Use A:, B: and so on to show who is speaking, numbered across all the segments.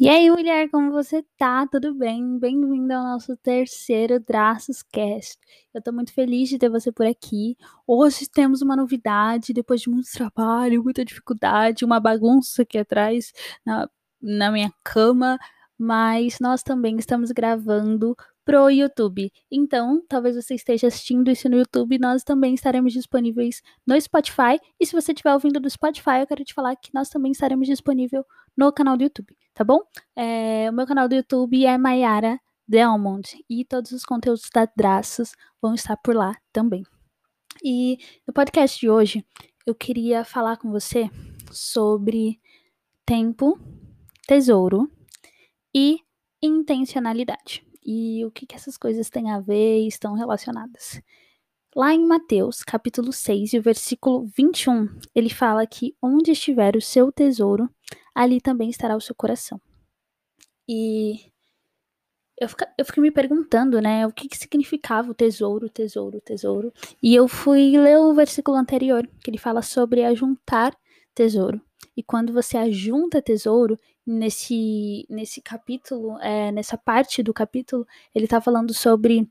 A: E aí, mulher, como você tá? Tudo bem? Bem-vindo ao nosso terceiro Traços Cast. Eu tô muito feliz de ter você por aqui. Hoje temos uma novidade, depois de muito trabalho, muita dificuldade, uma bagunça aqui atrás na, na minha cama, mas nós também estamos gravando pro YouTube. Então, talvez você esteja assistindo isso no YouTube, nós também estaremos disponíveis no Spotify. E se você estiver ouvindo do Spotify, eu quero te falar que nós também estaremos disponível no canal do YouTube, tá bom? É, o meu canal do YouTube é Mayara Delmont e todos os conteúdos da Draços vão estar por lá também. E no podcast de hoje, eu queria falar com você sobre tempo, tesouro e intencionalidade. E o que, que essas coisas têm a ver e estão relacionadas. Lá em Mateus, capítulo 6, e versículo 21, ele fala que onde estiver o seu tesouro, ali também estará o seu coração. E eu, fica, eu fiquei me perguntando, né, o que, que significava o tesouro, tesouro, tesouro. E eu fui ler o versículo anterior, que ele fala sobre ajuntar tesouro. E quando você ajunta tesouro, nesse, nesse capítulo, é, nessa parte do capítulo, ele está falando sobre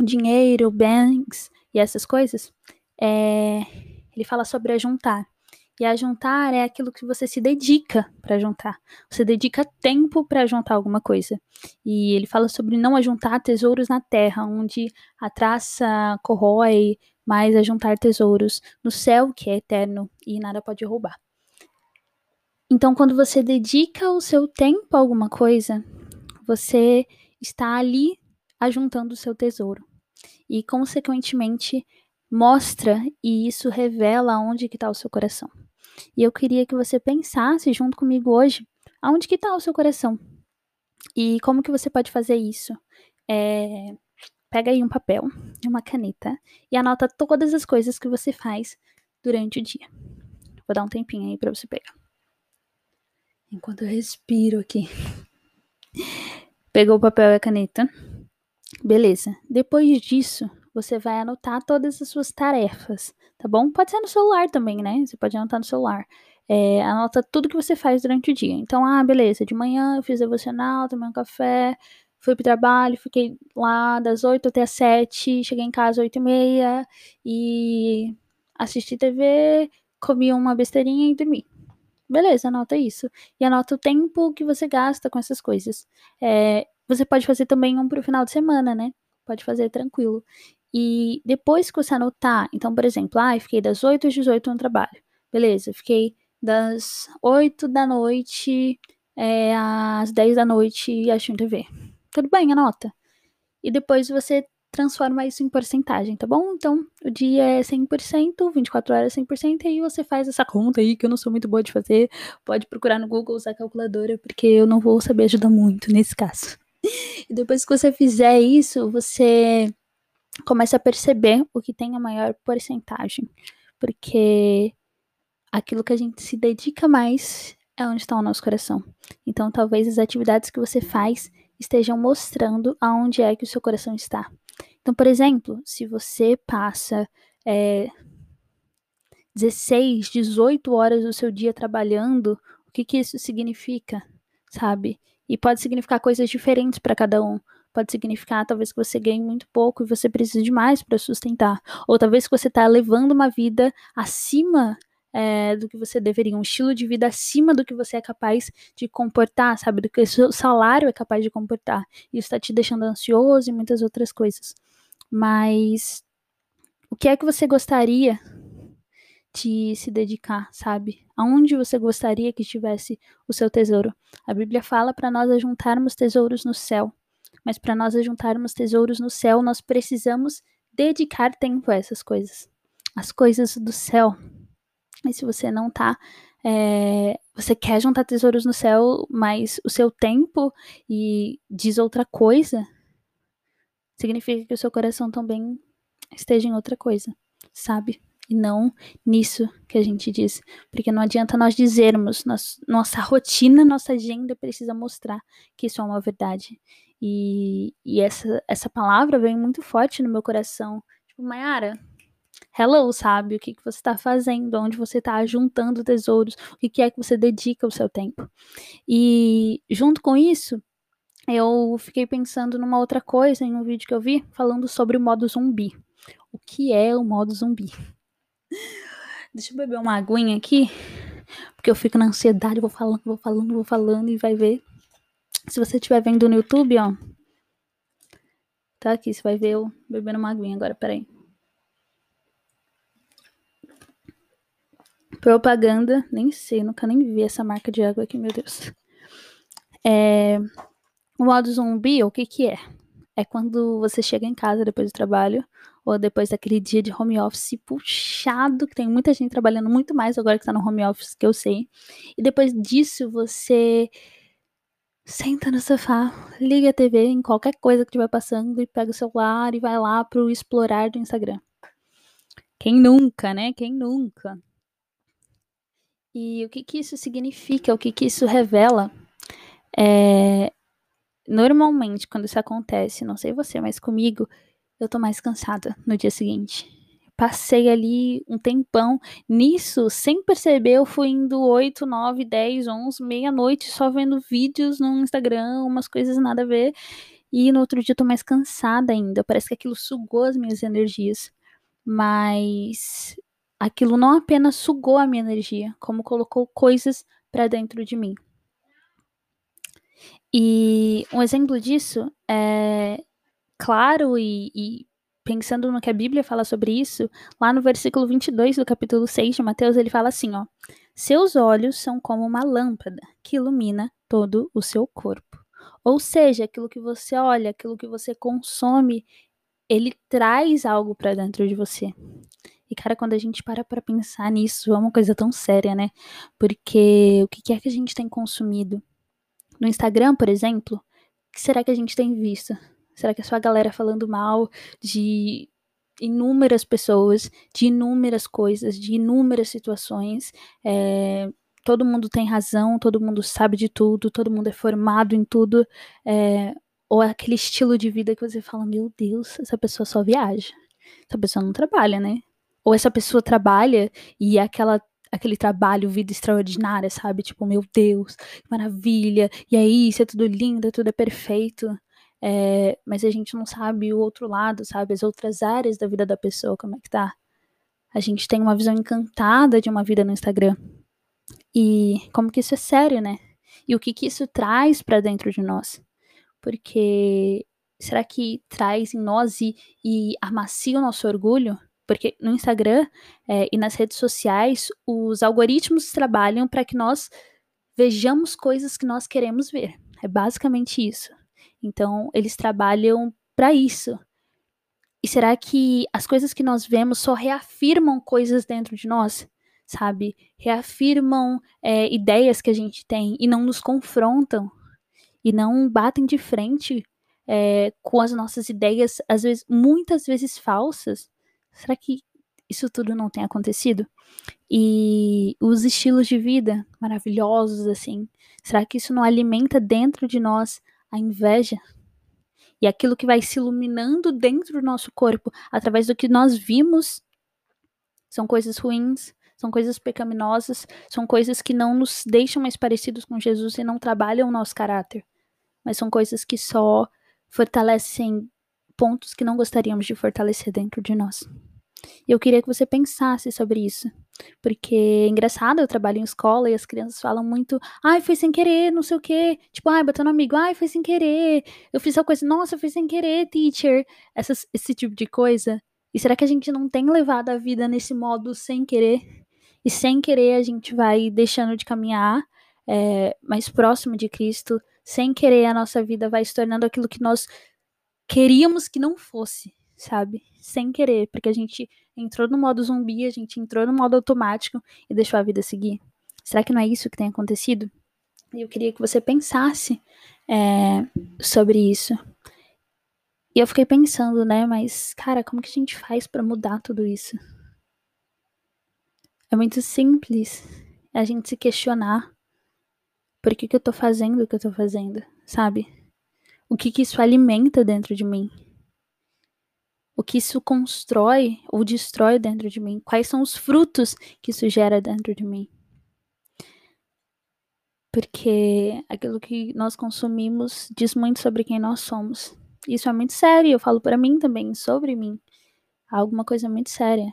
A: dinheiro, bens e essas coisas. É, ele fala sobre ajuntar. E ajuntar é aquilo que você se dedica para juntar. Você dedica tempo para juntar alguma coisa. E ele fala sobre não ajuntar tesouros na terra, onde a traça corrói, mas ajuntar tesouros no céu, que é eterno e nada pode roubar. Então, quando você dedica o seu tempo a alguma coisa, você está ali ajuntando o seu tesouro. E, consequentemente, mostra e isso revela onde que está o seu coração. E eu queria que você pensasse junto comigo hoje, aonde que está o seu coração? E como que você pode fazer isso? É, pega aí um papel e uma caneta e anota todas as coisas que você faz durante o dia. Vou dar um tempinho aí para você pegar enquanto eu respiro aqui. Pegou o papel e a caneta. Beleza. Depois disso, você vai anotar todas as suas tarefas, tá bom? Pode ser no celular também, né? Você pode anotar no celular. É, anota tudo que você faz durante o dia. Então, ah, beleza, de manhã eu fiz devocional, tomei um café, fui pro trabalho, fiquei lá das 8 até as 7, cheguei em casa às 8 e meia e assisti TV, comi uma besteirinha e dormi. Beleza, anota isso. E anota o tempo que você gasta com essas coisas. É, você pode fazer também um pro final de semana, né? Pode fazer tranquilo. E depois que você anotar, então, por exemplo, ah, fiquei das 8 às 18 no trabalho. Beleza, fiquei das 8 da noite é, às 10 da noite assistindo TV. Tudo bem, anota. E depois você transforma isso em porcentagem, tá bom? Então, o dia é 100%, 24 horas é 100%, e aí você faz essa conta aí, que eu não sou muito boa de fazer. Pode procurar no Google, usar a calculadora, porque eu não vou saber ajudar muito nesse caso. E depois que você fizer isso, você começa a perceber o que tem a maior porcentagem. Porque aquilo que a gente se dedica mais é onde está o nosso coração. Então, talvez as atividades que você faz estejam mostrando aonde é que o seu coração está. Então, por exemplo, se você passa é, 16, 18 horas do seu dia trabalhando, o que, que isso significa, sabe? E pode significar coisas diferentes para cada um. Pode significar talvez que você ganhe muito pouco e você precise de mais para sustentar. Ou talvez que você está levando uma vida acima é, do que você deveria, um estilo de vida acima do que você é capaz de comportar, sabe? Do que o seu salário é capaz de comportar. Isso está te deixando ansioso e muitas outras coisas. Mas o que é que você gostaria de se dedicar, sabe? Aonde você gostaria que estivesse o seu tesouro? A Bíblia fala para nós ajuntarmos tesouros no céu. Mas para nós ajuntarmos tesouros no céu, nós precisamos dedicar tempo a essas coisas. As coisas do céu. E se você não tá. É, você quer juntar tesouros no céu, mas o seu tempo e diz outra coisa, significa que o seu coração também esteja em outra coisa, sabe? E não nisso que a gente diz. Porque não adianta nós dizermos, nossa rotina, nossa agenda precisa mostrar que isso é uma verdade. E, e essa, essa palavra vem muito forte no meu coração. Tipo, Mayara, hello, sabe? O que, que você está fazendo, onde você está juntando tesouros, o que, que é que você dedica o seu tempo. E junto com isso, eu fiquei pensando numa outra coisa em um vídeo que eu vi falando sobre o modo zumbi. O que é o modo zumbi? Deixa eu beber uma aguinha aqui, porque eu fico na ansiedade, vou falando, vou falando, vou falando e vai ver. Se você estiver vendo no YouTube, ó, tá aqui, você vai ver eu bebendo uma aguinha agora, peraí. Propaganda, nem sei, nunca nem vi essa marca de água aqui, meu Deus. É, o modo zumbi, o que que é? É quando você chega em casa depois do trabalho, ou depois daquele dia de home office puxado, que tem muita gente trabalhando muito mais agora que tá no home office, que eu sei. E depois disso, você senta no sofá, liga a TV em qualquer coisa que estiver passando e pega o celular e vai lá pro explorar do Instagram. Quem nunca, né? Quem nunca? E o que, que isso significa, o que, que isso revela? É, normalmente, quando isso acontece, não sei você, mas comigo, eu tô mais cansada no dia seguinte. Passei ali um tempão nisso, sem perceber, eu fui indo 8, 9, 10, 11, meia-noite só vendo vídeos no Instagram, umas coisas nada a ver. E no outro dia eu tô mais cansada ainda. Parece que aquilo sugou as minhas energias. Mas aquilo não apenas sugou a minha energia, como colocou coisas para dentro de mim. E um exemplo disso é claro e, e, pensando no que a Bíblia fala sobre isso, lá no versículo 22 do capítulo 6 de Mateus, ele fala assim, ó: Seus olhos são como uma lâmpada que ilumina todo o seu corpo. Ou seja, aquilo que você olha, aquilo que você consome, ele traz algo para dentro de você. E, cara, quando a gente para pra pensar nisso, é uma coisa tão séria, né? Porque o que é que a gente tem consumido? No Instagram, por exemplo, o que será que a gente tem visto? Será que é só a galera falando mal de inúmeras pessoas, de inúmeras coisas, de inúmeras situações? É, todo mundo tem razão, todo mundo sabe de tudo, todo mundo é formado em tudo. É, ou é aquele estilo de vida que você fala: Meu Deus, essa pessoa só viaja. Essa pessoa não trabalha, né? ou essa pessoa trabalha e é aquela aquele trabalho, vida extraordinária, sabe? Tipo, meu Deus, que maravilha, e aí, isso é tudo lindo, tudo é perfeito. É, mas a gente não sabe o outro lado, sabe? As outras áreas da vida da pessoa, como é que tá. A gente tem uma visão encantada de uma vida no Instagram. E como que isso é sério, né? E o que que isso traz para dentro de nós? Porque será que traz em nós e, e amacia o nosso orgulho? Porque no Instagram é, e nas redes sociais, os algoritmos trabalham para que nós vejamos coisas que nós queremos ver. É basicamente isso. Então, eles trabalham para isso. E será que as coisas que nós vemos só reafirmam coisas dentro de nós? Sabe? Reafirmam é, ideias que a gente tem e não nos confrontam e não batem de frente é, com as nossas ideias, às vezes, muitas vezes falsas, será que isso tudo não tem acontecido? E os estilos de vida maravilhosos, assim, será que isso não alimenta dentro de nós a inveja? E aquilo que vai se iluminando dentro do nosso corpo através do que nós vimos são coisas ruins, são coisas pecaminosas, são coisas que não nos deixam mais parecidos com Jesus e não trabalham o nosso caráter, mas são coisas que só fortalecem pontos que não gostaríamos de fortalecer dentro de nós. E eu queria que você pensasse sobre isso. Porque é engraçado, eu trabalho em escola e as crianças falam muito, ai, foi sem querer, não sei o quê. Tipo, ai, bateu no amigo, ai, foi sem querer. Eu fiz tal coisa, nossa, foi sem querer, teacher. Essas, esse tipo de coisa. E será que a gente não tem levado a vida nesse modo sem querer? E sem querer a gente vai deixando de caminhar é, mais próximo de Cristo. Sem querer a nossa vida vai se tornando aquilo que nós queríamos que não fosse sabe? Sem querer, porque a gente entrou no modo zumbi, a gente entrou no modo automático e deixou a vida seguir. Será que não é isso que tem acontecido? Eu queria que você pensasse é, sobre isso. E eu fiquei pensando, né, mas, cara, como que a gente faz para mudar tudo isso? É muito simples a gente se questionar por que, que eu tô fazendo o que eu tô fazendo, sabe? O que que isso alimenta dentro de mim? o que isso constrói ou destrói dentro de mim, quais são os frutos que isso gera dentro de mim. Porque aquilo que nós consumimos diz muito sobre quem nós somos. Isso é muito sério, eu falo para mim também, sobre mim. Alguma coisa muito séria.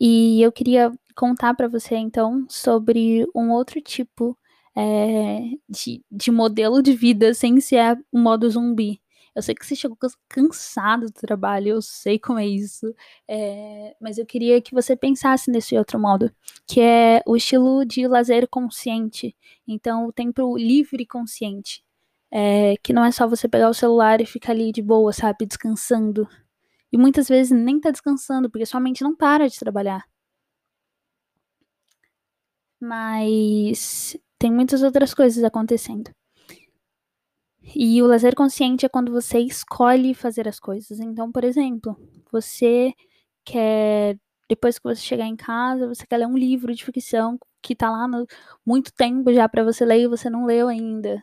A: E eu queria contar para você então sobre um outro tipo é, de, de modelo de vida sem ser o modo zumbi. Eu sei que você chegou cansado do trabalho, eu sei como é isso, é, mas eu queria que você pensasse nesse outro modo, que é o estilo de lazer consciente. Então, o tempo livre consciente. É, que não é só você pegar o celular e ficar ali de boa, sabe, descansando. E muitas vezes nem tá descansando, porque sua mente não para de trabalhar. Mas tem muitas outras coisas acontecendo. E o lazer consciente é quando você escolhe fazer as coisas. Então, por exemplo, você quer, depois que você chegar em casa, você quer ler um livro de ficção que tá lá no muito tempo já para você ler e você não leu ainda.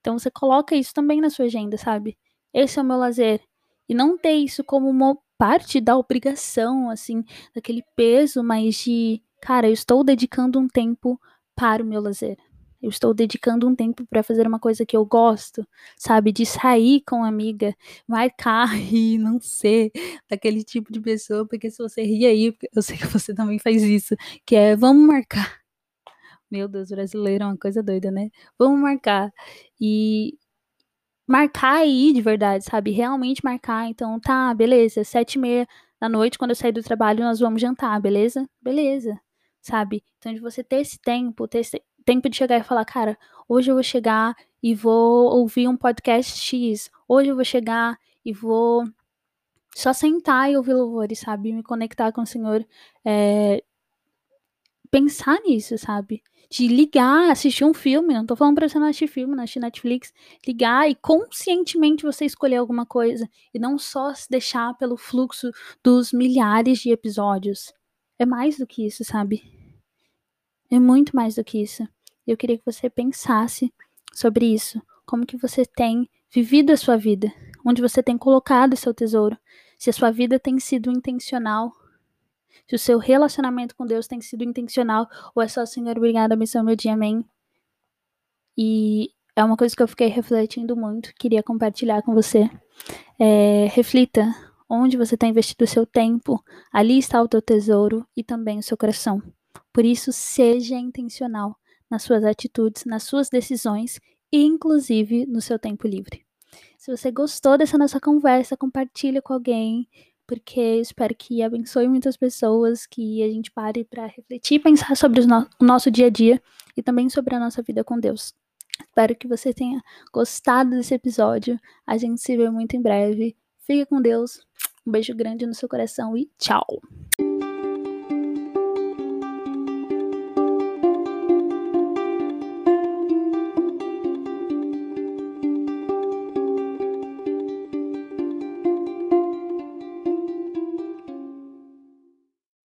A: Então você coloca isso também na sua agenda, sabe? Esse é o meu lazer. E não ter isso como uma parte da obrigação, assim, daquele peso, mas de, cara, eu estou dedicando um tempo para o meu lazer. Eu estou dedicando um tempo para fazer uma coisa que eu gosto, sabe? De sair com amiga, marcar e não ser daquele tipo de pessoa, porque se você ri aí, eu sei que você também faz isso, que é vamos marcar. Meu Deus, brasileiro é uma coisa doida, né? Vamos marcar. E marcar aí de verdade, sabe? Realmente marcar. Então, tá, beleza, sete e meia da noite, quando eu sair do trabalho, nós vamos jantar, beleza? Beleza, sabe? Então, de você ter esse tempo, ter esse tempo de chegar e falar, cara, hoje eu vou chegar e vou ouvir um podcast X. Hoje eu vou chegar e vou só sentar e ouvir louvores, sabe? Me conectar com o Senhor. É... Pensar nisso, sabe? De ligar, assistir um filme. Não tô falando pra você não assistir filme, não assistir Netflix. Ligar e conscientemente você escolher alguma coisa. E não só se deixar pelo fluxo dos milhares de episódios. É mais do que isso, sabe? É muito mais do que isso. Eu queria que você pensasse sobre isso. Como que você tem vivido a sua vida? Onde você tem colocado o seu tesouro? Se a sua vida tem sido intencional? Se o seu relacionamento com Deus tem sido intencional? Ou é só, Senhor, obrigada, abençoe meu dia, amém? E é uma coisa que eu fiquei refletindo muito, queria compartilhar com você. É, reflita onde você tem investido o seu tempo, ali está o teu tesouro e também o seu coração. Por isso, seja intencional nas suas atitudes, nas suas decisões e, inclusive, no seu tempo livre. Se você gostou dessa nossa conversa, compartilhe com alguém, porque espero que abençoe muitas pessoas, que a gente pare para refletir e pensar sobre o, no o nosso dia a dia e também sobre a nossa vida com Deus. Espero que você tenha gostado desse episódio. A gente se vê muito em breve. Fique com Deus. Um beijo grande no seu coração e tchau!